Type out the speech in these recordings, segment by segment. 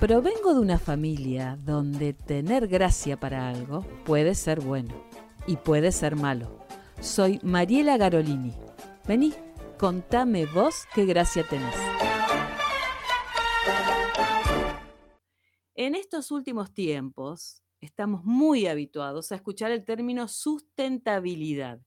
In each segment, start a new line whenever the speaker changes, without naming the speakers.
Provengo de una familia donde tener gracia para algo puede ser bueno y puede ser malo. Soy Mariela Garolini. Vení, contame vos qué gracia tenés. En estos últimos tiempos estamos muy habituados a escuchar el término sustentabilidad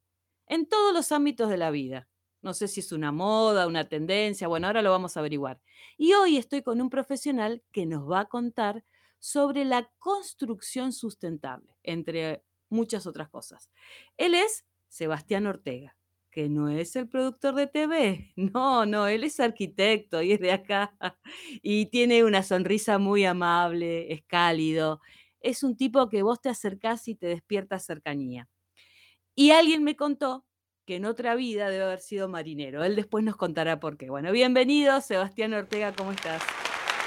en todos los ámbitos de la vida. No sé si es una moda, una tendencia, bueno, ahora lo vamos a averiguar. Y hoy estoy con un profesional que nos va a contar sobre la construcción sustentable, entre muchas otras cosas. Él es Sebastián Ortega, que no es el productor de TV, no, no, él es arquitecto y es de acá y tiene una sonrisa muy amable, es cálido, es un tipo que vos te acercás y te despierta cercanía. Y alguien me contó que en otra vida debe haber sido marinero. Él después nos contará por qué. Bueno, bienvenido, Sebastián Ortega, ¿cómo estás?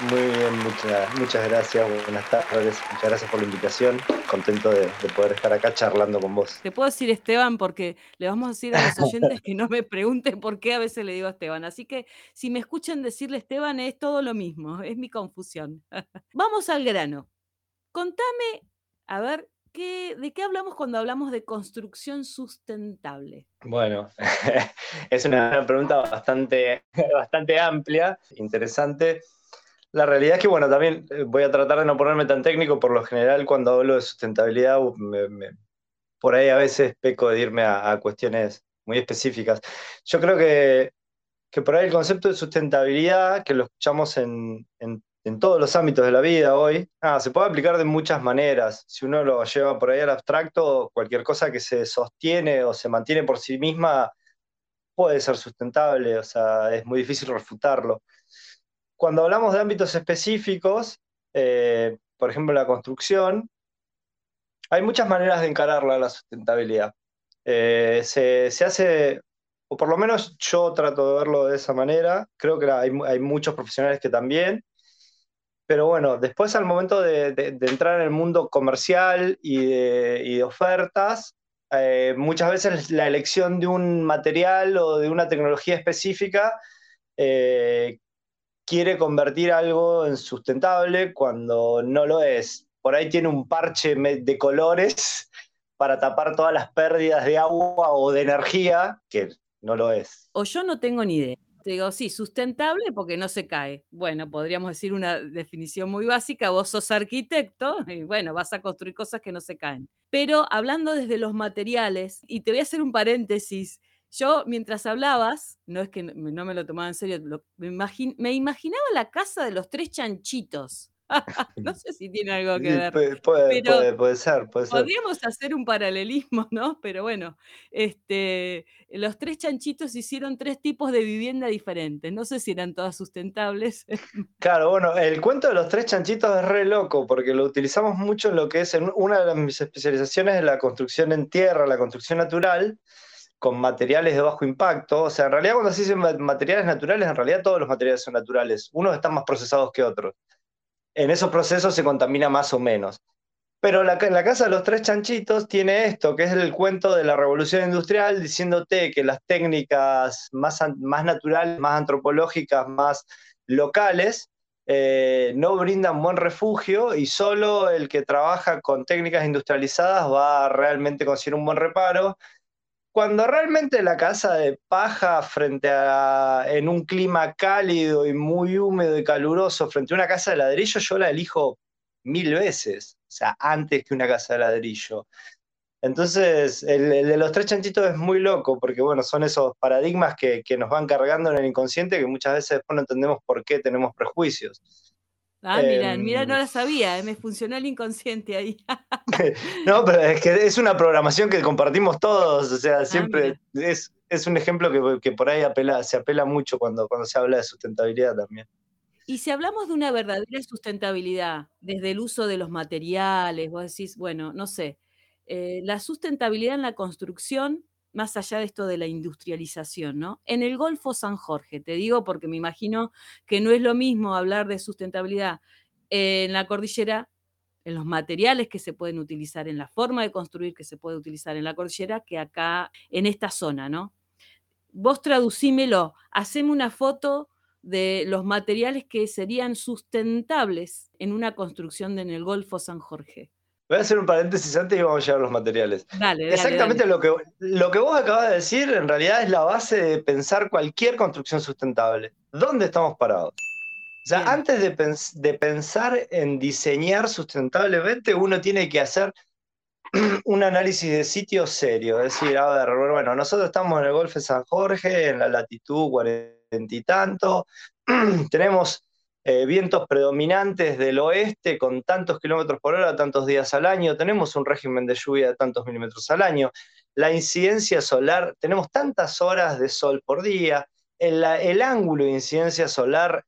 Muy bien, muchas, muchas gracias, buenas tardes, muchas gracias por la invitación, contento de, poder estar acá charlando con vos.
Te puedo decir Esteban porque le vamos a decir a los oyentes que no me pregunten por qué a veces le digo Esteban, así que si me escuchan decirle Esteban es todo lo mismo, es mi confusión. vamos al grano. Contame, a ver, ¿de qué hablamos cuando hablamos de construcción sustentable?
Bueno, es una pregunta bastante, bastante amplia, interesante. La realidad es que, bueno, también eh, voy a tratar de no ponerme tan técnico, por lo general cuando hablo de sustentabilidad, por ahí a veces peco de irme a, cuestiones muy específicas. Yo creo que, que, por ahí el concepto de sustentabilidad, que lo escuchamos en, en en todos los ámbitos de la vida hoy, ah, se puede aplicar de muchas maneras. Si uno lo lleva por ahí al abstracto, cualquier cosa que se sostiene o se mantiene por sí misma puede ser sustentable, o sea, es muy difícil refutarlo. Cuando hablamos de ámbitos específicos, eh, por ejemplo la construcción, hay muchas maneras de encararla la sustentabilidad. Eh, se, hace, o por lo menos yo trato de verlo de esa manera, creo que hay, hay muchos profesionales que también, pero bueno, después al momento de, entrar en el mundo comercial y de, ofertas, eh, muchas veces la elección de un material o de una tecnología específica eh, quiere convertir algo en sustentable cuando no lo es. Por ahí tiene un parche de colores para tapar todas las pérdidas de agua o de energía, que no lo es.
O yo no tengo ni idea. Te digo, sí, sustentable porque no se cae. Bueno, podríamos decir una definición muy básica, vos sos arquitecto y bueno, vas a construir cosas que no se caen. Pero hablando desde los materiales, y te voy a hacer un paréntesis, yo mientras hablabas, no es que no me lo tomaba en serio, me, me imaginaba la casa de los tres chanchitos. no sé si tiene algo que ver.
Puede, ser,
Podríamos hacer un paralelismo, ¿no? Pero bueno, este, los tres chanchitos hicieron tres tipos de vivienda diferentes. No sé si eran todas sustentables.
Claro, bueno, el cuento de los tres chanchitos es re loco porque lo utilizamos mucho en lo que es en una de mis especializaciones en la construcción en tierra, la construcción natural con materiales de bajo impacto. O sea, en realidad cuando se dicen materiales naturales, en realidad todos los materiales son naturales. Unos están más procesados que otros en esos procesos se contamina más o menos. Pero la, la, Casa de los Tres Chanchitos tiene esto, que es el cuento de la revolución industrial, diciéndote que las técnicas más, naturales, más antropológicas, más locales, eh, no brindan buen refugio y solo el que trabaja con técnicas industrializadas va a realmente conseguir un buen reparo cuando realmente la casa de paja frente a en un clima cálido y muy húmedo y caluroso frente a una casa de ladrillo, yo la elijo mil veces, o sea, antes que una casa de ladrillo. Entonces, el, de los tres chanchitos es muy loco, porque bueno, son esos paradigmas que, que, nos van cargando en el inconsciente que muchas veces después no entendemos por qué tenemos prejuicios.
Ah, mira, mira, no la em, sabía, eh, me funcionó el inconsciente ahí.
no, pero es que es una programación que compartimos todos, o sea, ah, siempre es, un ejemplo que, por ahí apela, se apela mucho cuando, cuando se habla de sustentabilidad también.
Y si hablamos de una verdadera sustentabilidad, desde el uso de los materiales, vos decís, bueno, no sé, eh, la sustentabilidad en la construcción más allá de esto de la industrialización, ¿no? En el Golfo San Jorge, te digo porque me imagino que no es lo mismo hablar de sustentabilidad en la cordillera, en los materiales que se pueden utilizar, en la forma de construir que se puede utilizar en la cordillera, que acá en esta zona, ¿no? vos traducímelo, haceme una foto de los materiales que serían sustentables en una construcción en el Golfo San Jorge.
Voy a hacer un paréntesis antes y vamos a llegar a los materiales.
Dale,
Exactamente Lo, que, lo que vos acabas de decir en realidad es la base de pensar cualquier construcción sustentable. ¿Dónde estamos parados? O sea, antes de, de, pensar en diseñar sustentablemente, uno tiene que hacer un análisis de sitio serio. Es decir, a ver, bueno, nosotros estamos en el Golfo de San Jorge, en la latitud cuarenta y tanto, tenemos eh, vientos predominantes del oeste con tantos kilómetros por hora, tantos días al año, tenemos un régimen de lluvia de tantos milímetros al año, la incidencia solar, tenemos tantas horas de sol por día, el, el ángulo de incidencia solar,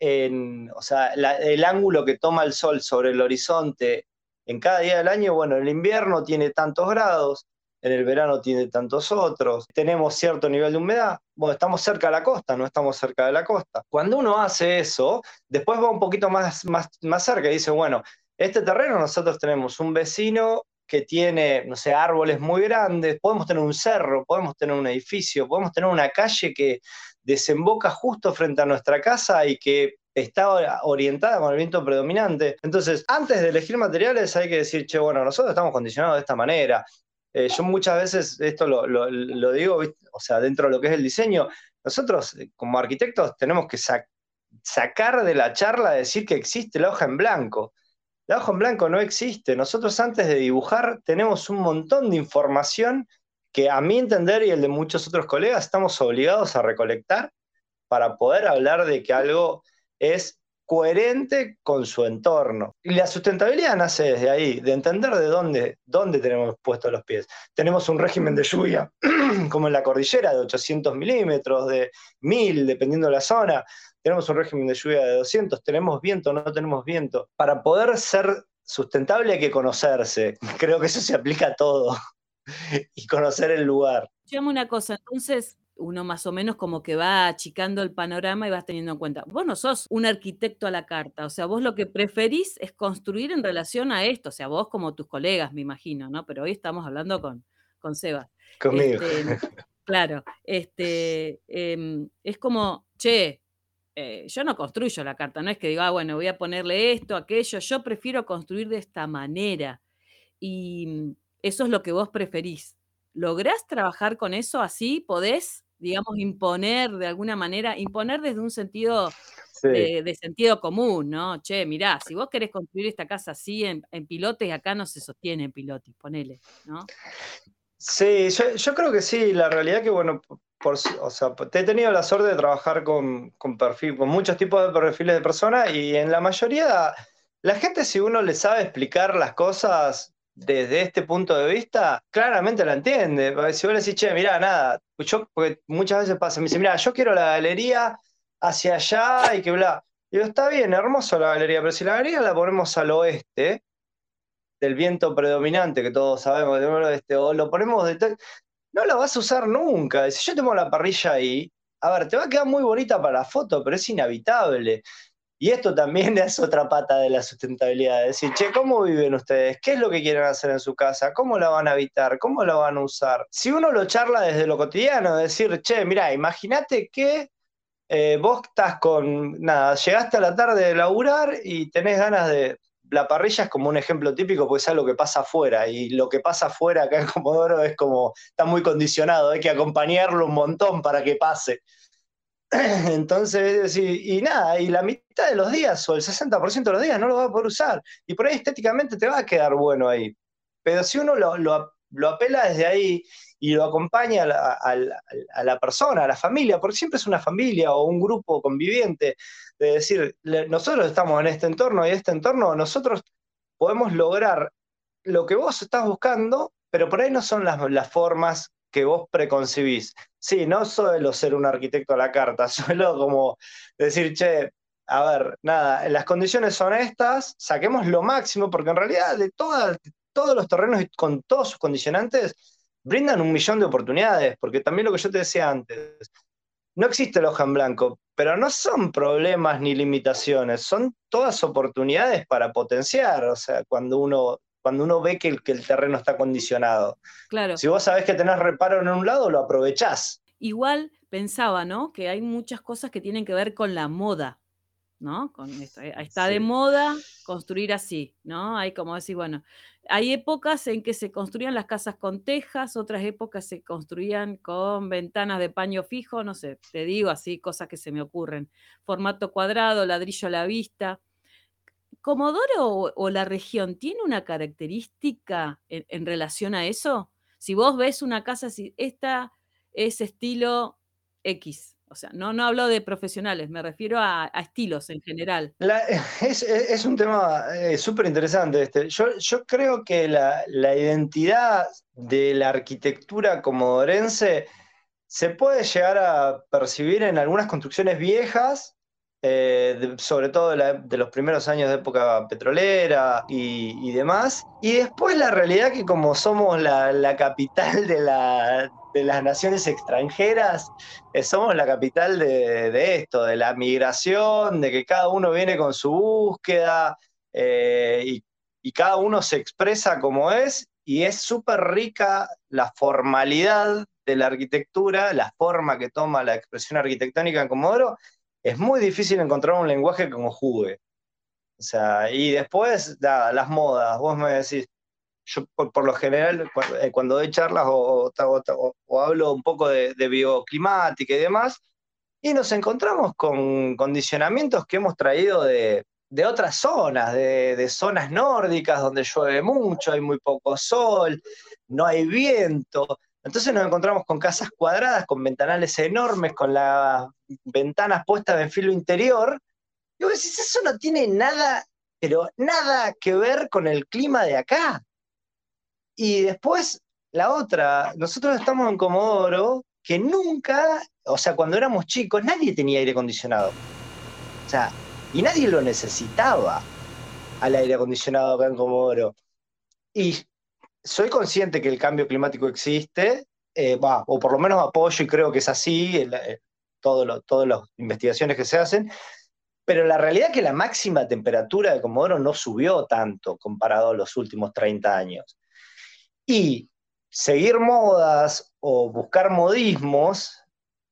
o sea, el ángulo que toma el sol sobre el horizonte en cada día del año, bueno, el invierno tiene tantos grados, en el verano tiene tantos otros, tenemos cierto nivel de humedad, bueno, estamos cerca de la costa, no estamos cerca de la costa. Cuando uno hace eso, después va un poquito más, más, más cerca y dice, bueno, este terreno nosotros tenemos un vecino que tiene, no sé, árboles muy grandes, podemos tener un cerro, podemos tener un edificio, podemos tener una calle que desemboca justo frente a nuestra casa y que está orientada con el viento predominante. Entonces, antes de elegir materiales hay que decir, che, bueno, nosotros estamos condicionados de esta manera. Eh, yo muchas veces esto lo, digo, o sea, dentro de lo que es el diseño, nosotros eh, como arquitectos tenemos que sacar de la charla decir que existe la hoja en blanco. La hoja en blanco no existe. Nosotros antes de dibujar tenemos un montón de información que a mi entender y el de muchos otros colegas estamos obligados a recolectar para poder hablar de que algo es coherente con su entorno. Y la sustentabilidad nace desde ahí, de entender de dónde, dónde tenemos puestos los pies. Tenemos un régimen de lluvia, como en la cordillera, de 800 milímetros, de 1000, dependiendo de la zona. Tenemos un régimen de lluvia de 200, tenemos viento, no tenemos viento. Para poder ser sustentable hay que conocerse. Creo que eso se aplica a todo. y conocer el lugar.
Llamo una cosa, entonces uno más o menos como que va achicando el panorama y vas teniendo en cuenta. Vos no sos un arquitecto a la carta, o sea, vos lo que preferís es construir en relación a esto, o sea, vos como tus colegas, me imagino, ¿no? Pero hoy estamos hablando con, con Sebas.
Conmigo.
Este, claro, este, em, es como, che, eh, yo no construyo la carta, no es que diga, ah, bueno, voy a ponerle esto, aquello, yo prefiero construir de esta manera. Y mm, eso es lo que vos preferís. ¿Lográs trabajar con eso así? ¿Podés digamos, imponer de alguna manera, imponer desde un sentido de, sentido común, ¿no? Che, mirá, si vos querés construir esta casa así en, pilotes, acá no se sostiene en pilotes, ponele, ¿no?
Sí, yo, creo que sí, la realidad que, bueno, por, o sea, he tenido la suerte de trabajar con, con, perfil, con muchos tipos de perfiles de personas y en la mayoría, la gente si uno le sabe explicar las cosas, desde este punto de vista, claramente la entiende. Si vos le decís, che, mirá, nada, yo, porque muchas veces pasa, me dice, mira, yo quiero la galería hacia allá y que bla. Digo, está bien, hermoso la galería, pero si la galería la ponemos al oeste, del viento predominante que todos sabemos del oeste, o lo ponemos de no la vas a usar nunca. Si yo tengo la parrilla ahí, a ver, te va a quedar muy bonita para la foto, pero es inhabitable. Y esto también es otra pata de la sustentabilidad, decir, che, ¿cómo viven ustedes? ¿Qué es lo que quieren hacer en su casa? ¿Cómo la van a habitar? ¿Cómo la van a usar? Si uno lo charla desde lo cotidiano, decir, che, mira, imagínate que eh, vos estás con, nada, llegaste a la tarde de laburar y tenés ganas de, la parrilla es como un ejemplo típico porque es algo que pasa afuera y lo que pasa afuera acá en Comodoro es como, está muy condicionado, hay que acompañarlo un montón para que pase. Entonces, y, nada, y la mitad de los días o el 60% de los días no lo va a poder usar. Y por ahí estéticamente te va a quedar bueno ahí. Pero si uno lo, apela desde ahí y lo acompaña a la, persona, a la familia, porque siempre es una familia o un grupo conviviente, de decir, nosotros estamos en este entorno y este entorno, nosotros podemos lograr lo que vos estás buscando, pero por ahí no son las formas que vos preconcibís. Sí, no suelo ser un arquitecto a la carta, suelo como decir, che, a ver, nada, las condiciones son estas, saquemos lo máximo, porque en realidad de todos los terrenos con todos sus condicionantes brindan un millón de oportunidades, porque también lo que yo te decía antes, no existe el hoja en blanco, pero no son problemas ni limitaciones, son todas oportunidades para potenciar, o sea, cuando uno cuando uno ve que el, que el terreno está condicionado.
Claro.
Si vos sabés que tenés reparo en un lado, lo aprovechás.
Igual pensaba, ¿no? Que hay muchas cosas que tienen que ver con la moda, ¿no? Con esto, eh, está de moda construir así, ¿no? Hay como decir, bueno, hay épocas en que se construían las casas con tejas, otras épocas se construían con ventanas de paño fijo, no sé, te digo así, cosas que se me ocurren. Formato cuadrado, ladrillo a la vista. ¿Comodoro o, la región tiene una característica en, relación a eso? Si vos ves una casa, si esta es estilo X, o sea, no, no hablo de profesionales, me refiero a, estilos en general.
es, un tema eh, súper interesante este. Yo, yo, creo que la, la, identidad de la arquitectura comodorense se puede llegar a percibir en algunas construcciones viejas eh, sobre todo de, los primeros años de época petrolera y, demás. Y después la realidad que como somos la, capital de, las naciones extranjeras, eh, somos la capital de, esto, de la migración, de que cada uno viene con su búsqueda eh, y, y cada uno se expresa como es y es súper rica la formalidad de la arquitectura, la forma que toma la expresión arquitectónica en Comodoro, es muy difícil encontrar un lenguaje que conjugue. O sea, y después, nada, las modas, vos me decís, yo por, lo general, eh, cuando doy charlas o, hablo un poco de, bioclimática y demás, y nos encontramos con condicionamientos que hemos traído de, otras zonas, de, de, zonas nórdicas donde llueve mucho, hay muy poco sol, no hay viento. Entonces nos encontramos con casas cuadradas, con ventanales enormes, con las ventanas puestas en filo interior. Y vos decís, eso no tiene nada, pero nada que ver con el clima de acá. Y después, la otra, nosotros estamos en Comodoro, que nunca, o sea, cuando éramos chicos, nadie tenía aire acondicionado. O sea, y nadie lo necesitaba al aire acondicionado acá en Comodoro. Y soy consciente que el cambio climático existe, eh, o por lo menos apoyo y creo que es así, en, todas las investigaciones que se hacen, pero la realidad es que la máxima temperatura de Comodoro no subió tanto comparado a los últimos 30 años. Y seguir modas o buscar modismos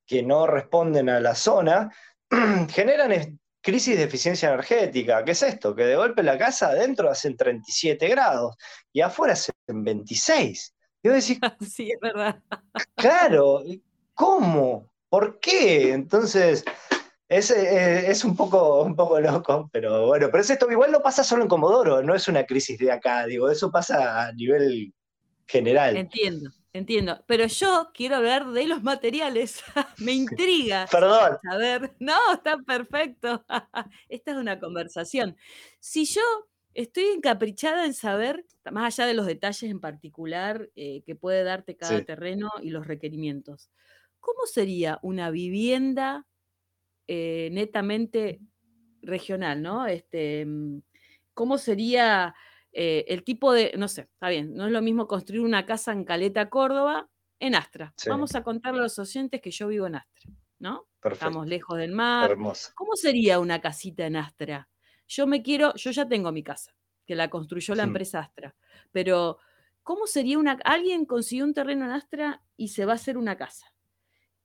que no responden a la zona generan crisis de eficiencia energética. ¿Qué es esto? Que de golpe la casa adentro hacen 37 grados y afuera hacen 26. Y vos decís,
sí, es verdad.
Claro, ¿cómo? ¿Por qué? Entonces, es, eh, es, un, poco, un poco loco, pero bueno, pero es esto, igual no pasa solo en Comodoro, no es una crisis de acá, digo, eso pasa a nivel general.
Entiendo. Entiendo, pero yo quiero hablar de los materiales. Me intriga.
Perdón.
A ver, no, está perfecto. Esta es una conversación. Si yo estoy encaprichada en saber, más allá de los detalles en particular eh, que puede darte cada terreno y los requerimientos, ¿cómo sería una vivienda eh, netamente regional, ¿no? Este, mm, ¿Cómo sería eh, el tipo de, no sé, está bien, no es lo mismo construir una casa en Caleta, Córdoba, en Astra. Vamos a contarle a los oyentes que yo vivo en Astra, ¿no? Estamos lejos del mar. ¿Cómo sería una casita en Astra? Yo me quiero, yo ya tengo mi casa, que la construyó la empresa Astra, pero ¿cómo sería una, alguien consiguió un terreno en Astra y se va a hacer una casa?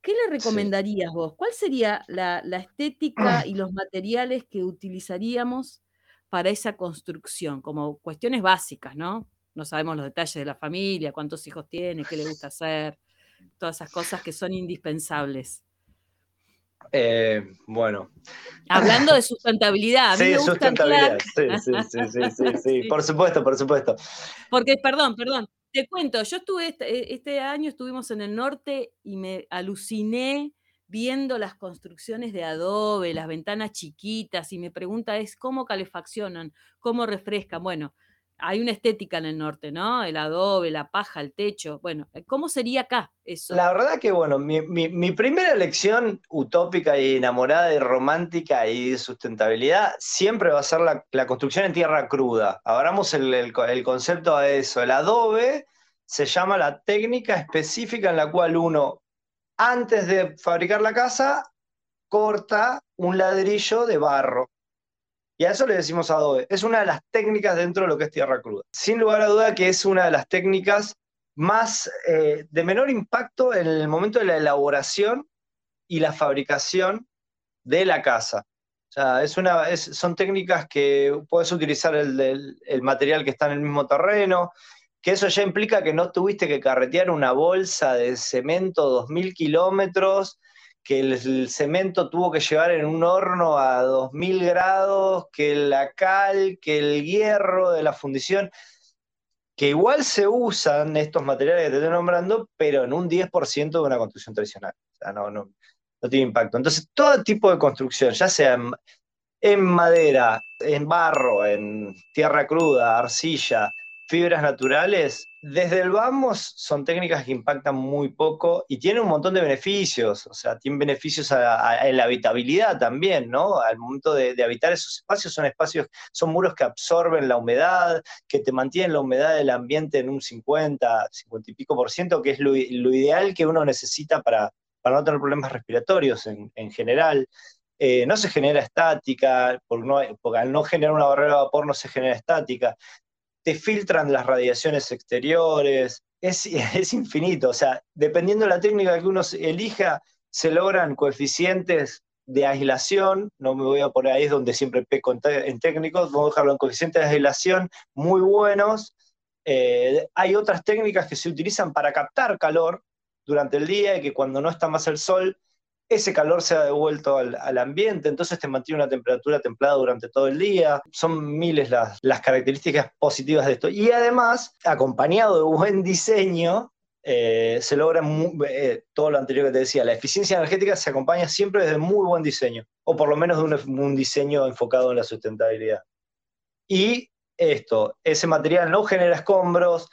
¿Qué le recomendarías vos? ¿Cuál sería la, la estética y los materiales que utilizaríamos para esa construcción, como cuestiones básicas, ¿no? No sabemos los detalles de la familia, cuántos hijos tiene, qué le gusta hacer, todas esas cosas que son indispensables.
Eh, bueno.
Hablando de sustentabilidad.
sí, sustentabilidad. Sí, sí, sí, sí, sí, por supuesto, por supuesto.
Porque, perdón, perdón, te cuento, yo estuve, este, este año estuvimos en el norte y me aluciné viendo las construcciones de adobe, las ventanas chiquitas, y me pregunta es cómo calefaccionan, cómo refrescan. Bueno, hay una estética en el norte, ¿no? El adobe, la paja, el techo. Bueno, eh, ¿cómo sería acá eso?
La verdad que, bueno, mi, primera lección utópica y enamorada y romántica y de sustentabilidad siempre va a ser la, construcción en tierra cruda. Abramos el, el concepto a eso. El adobe se llama la técnica específica en la cual uno antes de fabricar la casa, corta un ladrillo de barro. Y a eso le decimos adobe. Es una de las técnicas dentro de lo que es tierra cruda. Sin lugar a duda que es una de las técnicas más, eh, de menor impacto en el momento de la elaboración y la fabricación de la casa. O sea, es una, son técnicas que puedes utilizar el, el, material que está en el mismo terreno, que eso ya implica que no tuviste que carretear una bolsa de cemento 2.000 kilómetros, que el, cemento tuvo que llevar en un horno a 2.000 grados, que la cal, que el hierro de la fundición, que igual se usan estos materiales que te estoy nombrando, pero en un 10% de una construcción tradicional. O sea, no, no, no tiene impacto. Entonces, todo tipo de construcción, ya sea en madera, en barro, en tierra cruda, arcilla, fibras naturales, desde el vamos son técnicas que impactan muy poco y tienen un montón de beneficios, o sea, tienen beneficios en la habitabilidad también, ¿no? Al momento de, habitar esos espacios, son espacios, son muros que absorben la humedad, que te mantienen la humedad del ambiente en un 50, 50 y pico por ciento, que es lo, ideal que uno necesita para, para no tener problemas respiratorios en, general. Eh, no se genera estática, porque, no, porque al no generar una barrera de vapor no se genera estática te filtran las radiaciones exteriores, es, es infinito, o sea, dependiendo de la técnica que uno elija, se logran coeficientes de aislación, no me voy a poner ahí, donde siempre peco en, técnicos, vamos a dejarlo en coeficientes de aislación muy buenos. Eh, hay otras técnicas que se utilizan para captar calor durante el día y que cuando no está más el sol ese calor se ha devuelto al, ambiente, entonces te mantiene una temperatura templada durante todo el día. Son miles las, características positivas de esto. Y además, acompañado de buen diseño, eh, se logra eh, todo lo anterior que te decía. La eficiencia energética se acompaña siempre desde muy buen diseño, o por lo menos de un, un diseño enfocado en la sustentabilidad. Y esto, ese material no genera escombros,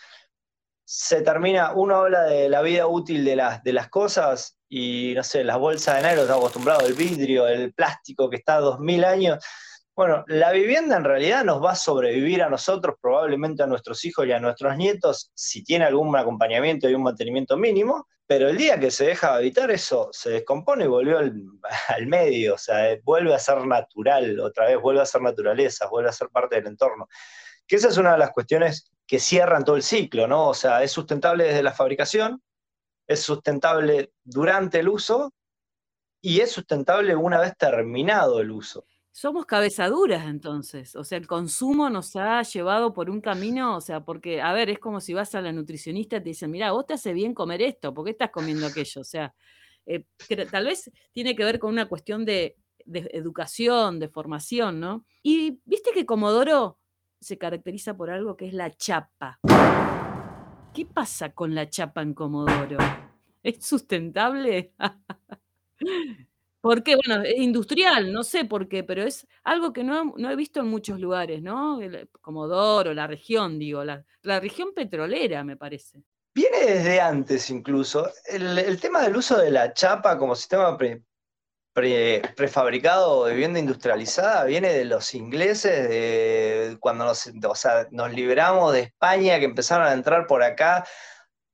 se termina, uno habla de la vida útil de las, de las cosas y no sé, las bolsas de negro, estamos acostumbrados, el vidrio, el plástico que está a 2000 años. Bueno, la vivienda en realidad nos va a sobrevivir a nosotros, probablemente a nuestros hijos y a nuestros nietos, si tiene algún acompañamiento y un mantenimiento mínimo, pero el día que se deja de habitar eso se descompone y volvió al, al, medio, o sea, vuelve a ser natural, otra vez vuelve a ser naturaleza, vuelve a ser parte del entorno. Que esa es una de las cuestiones que cierran todo el ciclo, ¿no? O sea, es sustentable desde la fabricación, es sustentable durante el uso y es sustentable una vez terminado el uso.
Somos cabezaduras entonces, o sea, el consumo nos ha llevado por un camino, o sea, porque, a ver, es como si vas a la nutricionista y te dicen, mira, vos te hace bien comer esto, ¿por qué estás comiendo aquello? O sea, eh, tal vez tiene que ver con una cuestión de, de educación, de formación, ¿no? Y viste que Comodoro se caracteriza por algo que es la chapa. ¿Qué pasa con la chapa en Comodoro? ¿Es sustentable? ¿Por qué? Bueno, industrial, no sé por qué, pero es algo que no, he visto en muchos lugares, ¿no? Comodoro, la región, digo, la, región petrolera, me parece.
Viene desde antes incluso. El, el, tema del uso de la chapa como sistema prefabricado de vivienda industrializada viene de los ingleses, de cuando nos, liberamos de España, que empezaron a entrar por acá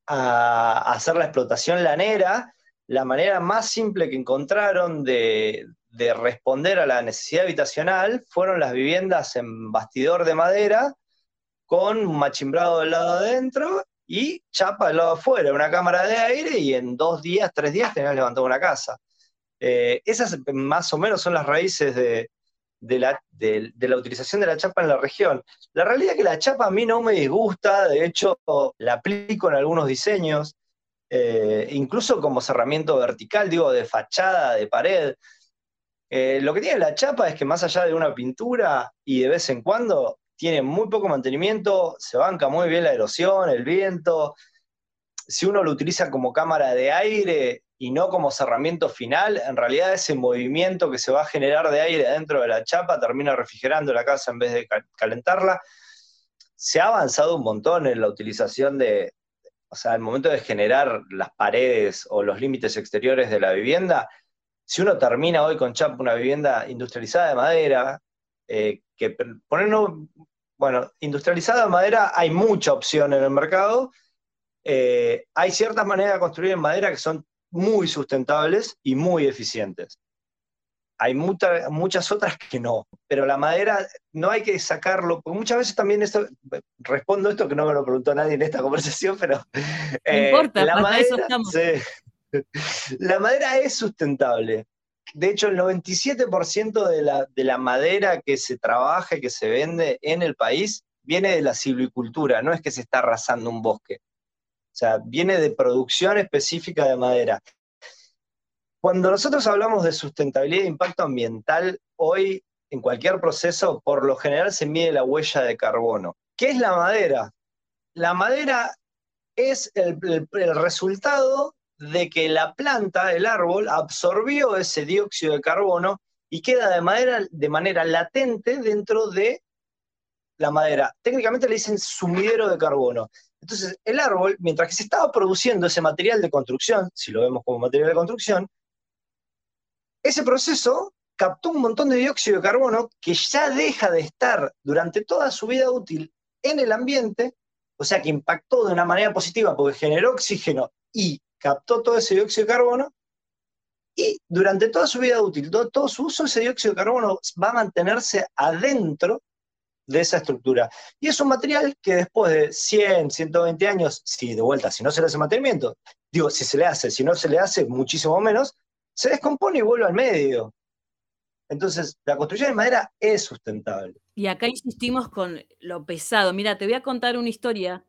a, hacer la explotación lanera. La manera más simple que encontraron de, de responder a la necesidad habitacional fueron las viviendas en bastidor de madera con un machimbrado del lado adentro y chapa del lado afuera, una cámara de aire y en dos días, tres días tenías levantado una casa. Eh, esas más o menos son las raíces de, la, utilización de la chapa en la región. La realidad es que la chapa a mí no me disgusta, de hecho la aplico en algunos diseños, eh, incluso como cerramiento vertical, digo, de fachada, de pared. Eh, lo que tiene la chapa es que más allá de una pintura y de vez en cuando, tiene muy poco mantenimiento, se banca muy bien la erosión, el viento. Si uno lo utiliza como cámara de aire, y no como cerramiento final, en realidad ese movimiento que se va a generar de aire dentro de la chapa termina refrigerando la casa en vez de calentarla. Se ha avanzado un montón en la utilización de, o sea, el momento de generar las paredes o los límites exteriores de la vivienda, si uno termina hoy con chapa una vivienda industrializada de madera, eh, que ponernos, bueno, industrializada de madera hay mucha opción en el mercado, eh, hay ciertas maneras de construir en madera que son muy sustentables y muy eficientes. hay muchas otras que no, pero la madera no hay que sacarlo, porque muchas veces también esto, respondo esto que no me lo preguntó nadie en esta conversación, pero
eh, importa, la, madera,
la madera es sustentable. De hecho, el 97% de la, de la madera que se trabaja y que se vende en el país viene de la silvicultura, no es que se está arrasando un bosque. O sea, viene de producción específica de madera. Cuando nosotros hablamos de sustentabilidad e impacto ambiental, hoy en cualquier proceso, por lo general se mide la huella de carbono. ¿Qué es la madera? La madera es el, resultado de que la planta, el árbol, absorbió ese dióxido de carbono y queda de manera, de manera latente dentro de la madera. Técnicamente le dicen sumidero de carbono. Entonces, el árbol, mientras que se estaba produciendo ese material de construcción, si lo vemos como material de construcción, ese proceso captó un montón de dióxido de carbono que ya deja de estar durante toda su vida útil en el ambiente, o sea que impactó de una manera positiva porque generó oxígeno y captó todo ese dióxido de carbono, y durante toda su vida útil, todo, su uso, ese dióxido de carbono va a mantenerse adentro de esa estructura. Y es un material que después de 100, 120 años, si de vuelta, si no se le hace mantenimiento, digo, si se le hace, si no se le hace, muchísimo menos, se descompone y vuelve al medio. Entonces, la construcción de madera es sustentable.
Y acá insistimos con lo pesado. Mira, te voy a contar una historia.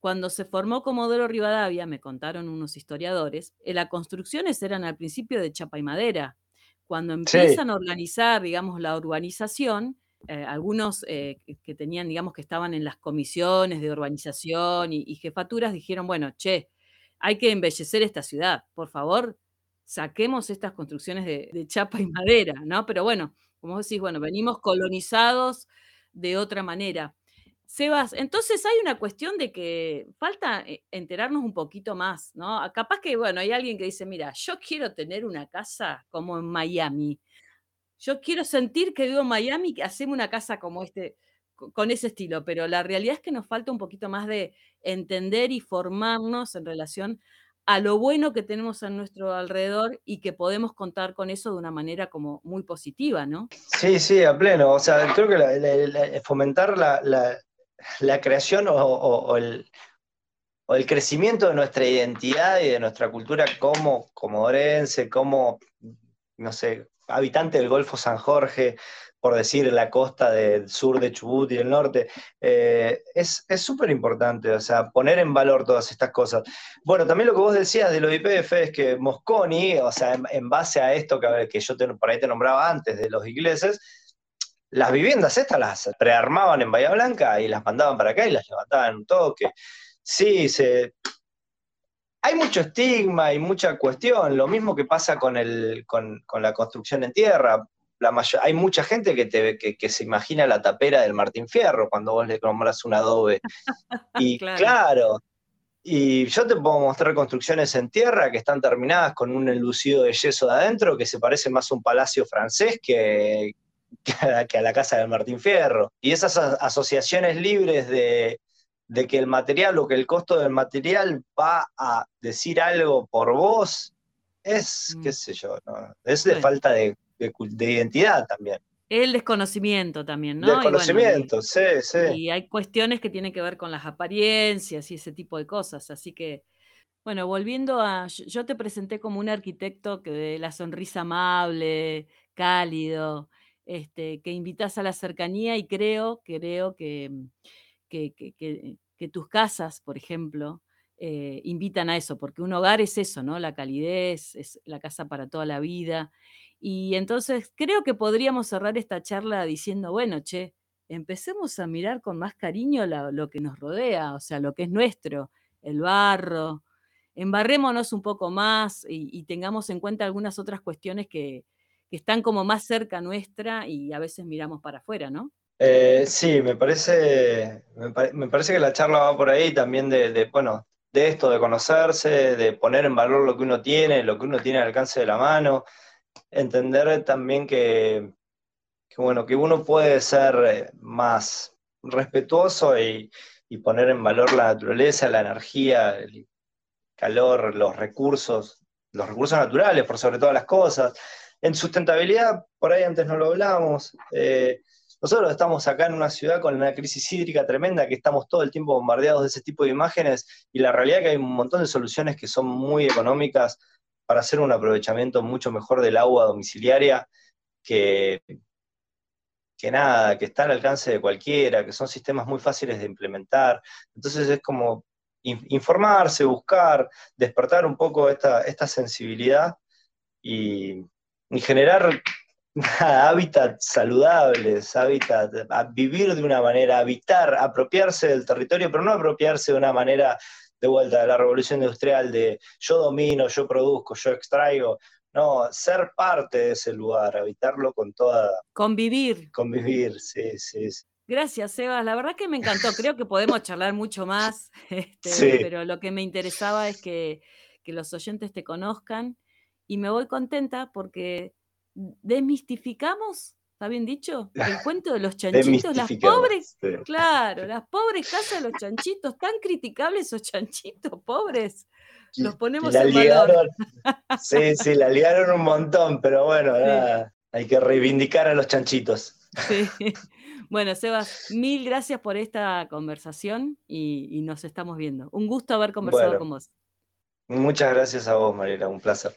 Cuando se formó Comodoro Rivadavia, me contaron unos historiadores, eh, las construcciones eran al principio de chapa y madera. Cuando empiezan a organizar, digamos, la urbanización, eh, algunos eh, que tenían, digamos, que estaban en las comisiones de urbanización y, jefaturas, dijeron, bueno, che, hay que embellecer esta ciudad, por favor, saquemos estas construcciones de, chapa y madera, ¿no? Pero bueno, como decís, bueno, venimos colonizados de otra manera. Sebas, entonces hay una cuestión de que falta eh, enterarnos un poquito más, ¿no? Capaz que, bueno, hay alguien que dice, mira, yo quiero tener una casa como en Miami. Yo quiero sentir que vivo en Miami, que hacemos una casa como este, con ese estilo, pero la realidad es que nos falta un poquito más de entender y formarnos en relación a lo bueno que tenemos a nuestro alrededor y que podemos contar con eso de una manera como muy positiva, ¿no?
Sí, sí, a pleno. O sea, creo que fomentar la, creación o, el, crecimiento de nuestra identidad y de nuestra cultura como comodorense, como, no sé, habitante del Golfo San Jorge, por decir, la costa del sur de Chubut y el norte. Eh, es súper importante, o sea, poner en valor todas estas cosas. Bueno, también lo que vos decías de lo de IPF es que Mosconi, o sea, en, base a esto que, que yo te, por ahí te nombraba antes de los ingleses, las viviendas estas las prearmaban en Bahía Blanca y las mandaban para acá y las levantaban en un toque. Sí, se, hay mucho estigma y mucha cuestión, lo mismo que pasa con, el, con, con la construcción en tierra hay mucha gente que, te, que, se imagina la tapera del Martín Fierro cuando vos le compras un adobe. Y claro. y yo te puedo mostrar construcciones en tierra que están terminadas con un enlucido de yeso de adentro que se parece más a un palacio francés que, que, a, la casa del Martín Fierro. Y esas asociaciones libres de, que el material o que el costo del material va a decir algo por vos, es, qué mm. sé yo, es de falta de de, identidad también.
El desconocimiento también, ¿no?
Desconocimiento, sí, sí.
Y hay cuestiones que tienen que ver con las apariencias y ese tipo de cosas. Así que, bueno, volviendo a. Yo te presenté como un arquitecto que de la sonrisa amable, cálido, este, que invitas a la cercanía y creo, creo que, que, que, tus casas, por ejemplo, eh, invitan a eso, porque un hogar es eso, ¿no? La calidez, es la casa para toda la vida. Y entonces creo que podríamos cerrar esta charla diciendo, bueno, che, empecemos a mirar con más cariño lo que nos rodea, o sea, lo que es nuestro, el barro, embarrémonos un poco más y, tengamos en cuenta algunas otras cuestiones que, están como más cerca nuestra y a veces miramos para afuera, ¿no?
Eh, sí, me parece, me, parece que la charla va por ahí también de, de, bueno, de esto, de conocerse, de poner en valor lo que uno tiene, lo que uno tiene al alcance de la mano, entender también que, bueno, que uno puede ser eh, más respetuoso y, poner en valor la naturaleza, la energía, el calor, los recursos, los recursos naturales, por sobre todas las cosas, En sustentabilidad, por ahí antes no lo hablábamos, eh, nosotros estamos acá en una ciudad con una crisis hídrica tremenda, que estamos todo el tiempo bombardeados de ese tipo de imágenes, y la realidad es que hay un montón de soluciones que son muy económicas para hacer un aprovechamiento mucho mejor del agua domiciliaria, que, que nada, que está al alcance de cualquiera, que son sistemas muy fáciles de implementar. Entonces es como informarse, buscar, despertar un poco esta, esta sensibilidad y, y generar hábitats saludables, hábitat, vivir de una manera, habitar, apropiarse del territorio, pero no apropiarse de una manera de vuelta de la revolución industrial de yo domino, yo produzco, yo extraigo. No, ser parte de ese lugar, habitarlo con toda...
Convivir.
Convivir, sí, sí.
Gracias, Sebas. La verdad que me encantó. Creo que podemos charlar mucho más, este, pero lo que me interesaba es que, que los oyentes te conozcan y me voy contenta porque desmistificamos, ¿está bien dicho? El cuento de los chanchitos, las pobres, claro, las pobres casas de los chanchitos, tan criticables esos chanchitos, pobres. Los ponemos en valor.
Sí, sí, la liaron un montón, pero bueno, hay que reivindicar a los chanchitos.
Sí. Bueno, Sebas, mil gracias por esta conversación y, nos estamos viendo. Un gusto haber conversado con vos.
Muchas gracias a vos, Mariela, un placer.